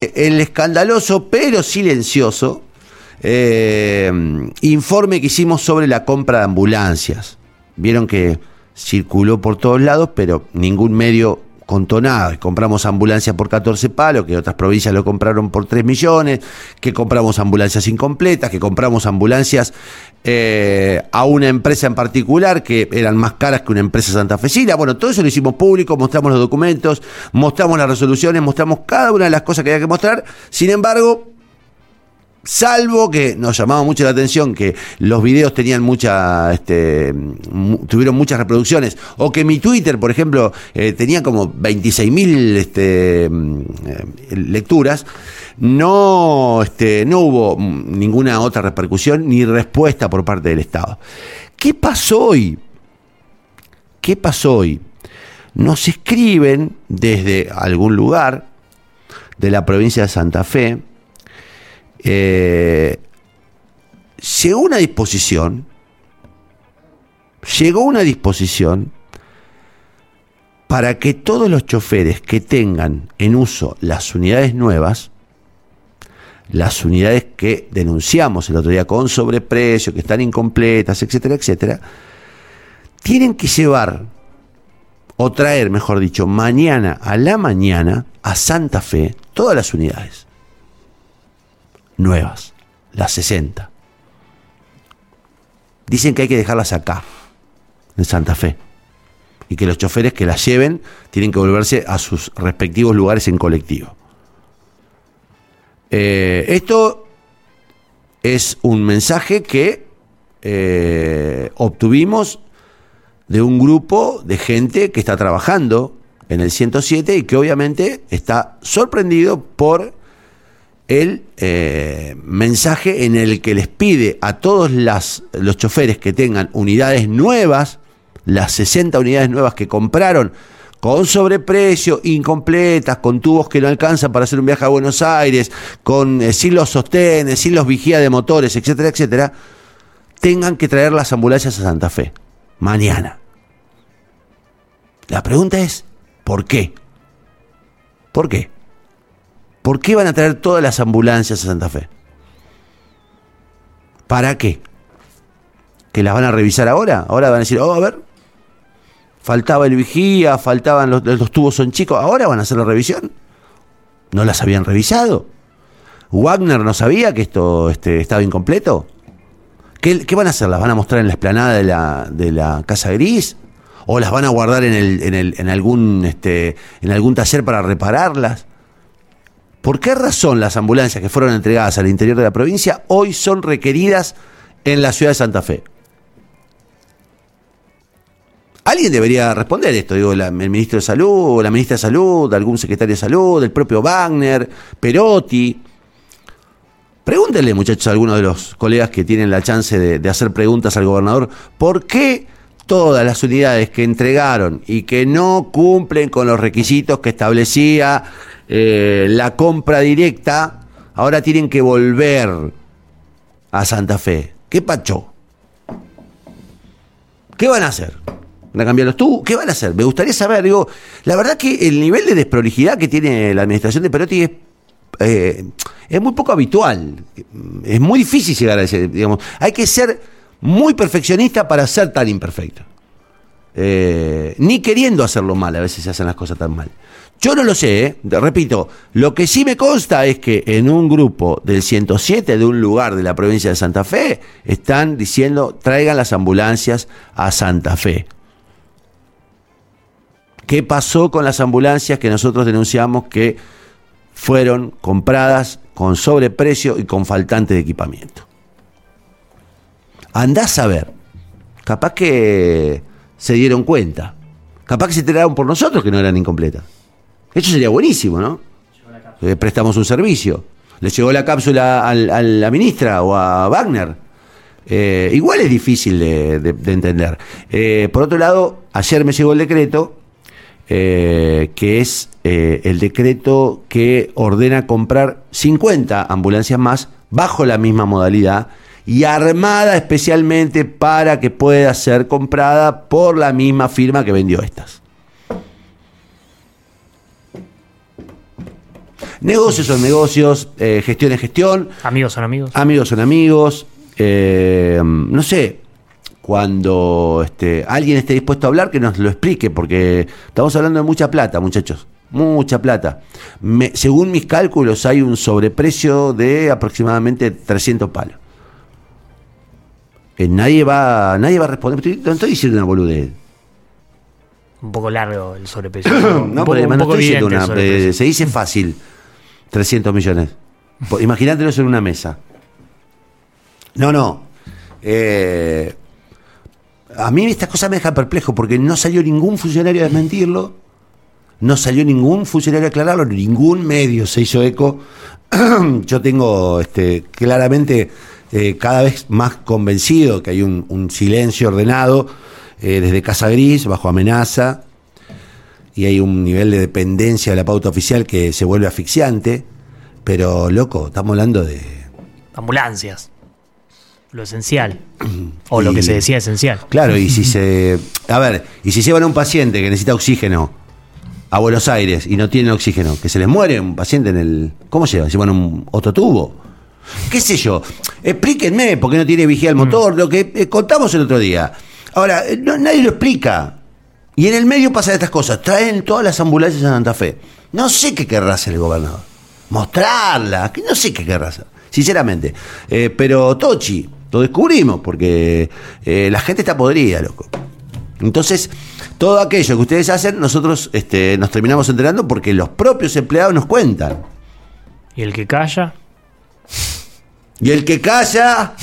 el escandaloso pero silencioso eh, informe que hicimos sobre la compra de ambulancias. Vieron que circuló por todos lados, pero ningún medio contó nada. Compramos ambulancias por 14 palos, que otras provincias lo compraron por 3 millones, que compramos ambulancias incompletas, que compramos ambulancias eh, a una empresa en particular que eran más caras que una empresa santafesina. Bueno, todo eso lo hicimos público, mostramos los documentos, mostramos las resoluciones, mostramos cada una de las cosas que había que mostrar. Sin embargo, Salvo que nos llamaba mucho la atención que los videos tenían este, tuvieron muchas reproducciones, o que mi Twitter, por ejemplo, eh, tenía como 26.000 este, mm, eh, lecturas, no, este, no hubo ninguna otra repercusión ni respuesta por parte del Estado. ¿Qué pasó hoy? ¿Qué pasó hoy? Nos escriben desde algún lugar de la provincia de Santa Fe, eh, llegó una disposición, llegó una disposición para que todos los choferes que tengan en uso las unidades nuevas, las unidades que denunciamos el otro día con sobreprecio, que están incompletas, etcétera, etcétera, tienen que llevar o traer, mejor dicho, mañana a la mañana a Santa Fe todas las unidades nuevas, las 60. Dicen que hay que dejarlas acá, en Santa Fe, y que los choferes que las lleven tienen que volverse a sus respectivos lugares en colectivo. Eh, esto es un mensaje que eh, obtuvimos de un grupo de gente que está trabajando en el 107 y que obviamente está sorprendido por el eh, mensaje en el que les pide a todos los choferes que tengan unidades nuevas, las 60 unidades nuevas que compraron con sobreprecio, incompletas, con tubos que no alcanzan para hacer un viaje a Buenos Aires, con eh, sin los sostenes, sin los vigías de motores, etcétera, etcétera, tengan que traer las ambulancias a Santa Fe mañana. La pregunta es, ¿por qué? ¿Por qué? ¿Por qué van a traer todas las ambulancias a Santa Fe? ¿Para qué? ¿Que las van a revisar ahora? Ahora van a decir, oh, a ver, faltaba el vigía, faltaban los, los tubos son chicos, ahora van a hacer la revisión. ¿No las habían revisado? ¿Wagner no sabía que esto este, estaba incompleto? ¿Qué, van a hacer? ¿Las van a mostrar en la esplanada de la, de la Casa Gris? ¿O las van a guardar en, el, en, el, en, algún, este, en algún taller para repararlas? ¿Por qué razón las ambulancias que fueron entregadas al interior de la provincia hoy son requeridas en la ciudad de Santa Fe? Alguien debería responder esto, digo, el ministro de Salud, la ministra de Salud, algún secretario de Salud, el propio Wagner, Perotti. Pregúntenle, muchachos, a algunos de los colegas que tienen la chance de hacer preguntas al gobernador, ¿por qué todas las unidades que entregaron y que no cumplen con los requisitos que establecía eh, la compra directa, ahora tienen que volver a Santa Fe. ¿Qué pacho? ¿Qué van a hacer? ¿Van a cambiarlos tú? ¿Qué van a hacer? Me gustaría saber, digo, la verdad que el nivel de desprolijidad que tiene la administración de Perotti es, eh, es muy poco habitual. Es muy difícil llegar a ese, digamos, hay que ser muy perfeccionista para ser tan imperfecto. Eh, ni queriendo hacerlo mal, a veces se hacen las cosas tan mal. Yo no lo sé, ¿eh? repito, lo que sí me consta es que en un grupo del 107 de un lugar de la provincia de Santa Fe están diciendo traigan las ambulancias a Santa Fe. ¿Qué pasó con las ambulancias que nosotros denunciamos que fueron compradas con sobreprecio y con faltante de equipamiento? Andás a ver, capaz que se dieron cuenta, capaz que se enteraron por nosotros que no eran incompletas. Eso sería buenísimo, ¿no? Eh, prestamos un servicio. Le llegó la cápsula a la ministra o a Wagner. Eh, igual es difícil de, entender. Eh, por otro lado, ayer me llegó el decreto, que es el decreto que ordena comprar 50 ambulancias más bajo la misma modalidad y armada especialmente para que pueda ser comprada por la misma firma que vendió estas. Negocios son negocios, eh, gestión es gestión, Amigos son amigos. amigos son amigos. eh, no sé, cuando este, alguien esté dispuesto a hablar, que nos lo explique, porque estamos hablando de mucha plata, muchachos. Mucha plata. Me- según mis cálculos, hay un sobreprecio de aproximadamente 300 palos. Eh, nadie va nadie va a responder. Estoy- No estoy diciendo una boludez. Un poco largo el sobreprecio. No, un pero poco, un además no poco estoy diciendo una. eh, se dice fácil. 300 millones. Po- Imagínatelo en una mesa. No, no. Eh, a mí estas cosas me dejan perplejo porque no salió ningún funcionario a desmentirlo. No salió ningún funcionario a aclararlo, ningún medio se hizo eco. Yo tengo este, claramente eh, cada vez más convencido que hay un, un silencio ordenado eh, desde Casa Gris, bajo amenaza, y hay un nivel de dependencia de la pauta oficial que se vuelve asfixiante. Pero, loco, estamos hablando de. Ambulancias. Lo esencial. O lo que se decía esencial. Claro, y si se. A ver, y si llevan a un paciente que necesita oxígeno a Buenos Aires y no tiene oxígeno, que se les muere un paciente en el. ¿Cómo se llama? ¿Llevan un otro tubo? ¿Qué sé yo? Explíquenme por qué no tiene vigía el motor, lo que eh, contamos el otro día. Ahora, no- nadie lo explica. Y en el medio pasan estas cosas. Traen todas las ambulancias a Santa Fe. No sé qué querrá hacer el gobernador. Mostrarla. que No sé qué querrá hacer. Sinceramente. Eh, pero Tochi, lo descubrimos porque eh, la gente está podrida, loco. Entonces, todo aquello que ustedes hacen, nosotros este, nos terminamos enterando porque los propios empleados nos cuentan. Y el que calla, Y el que calla,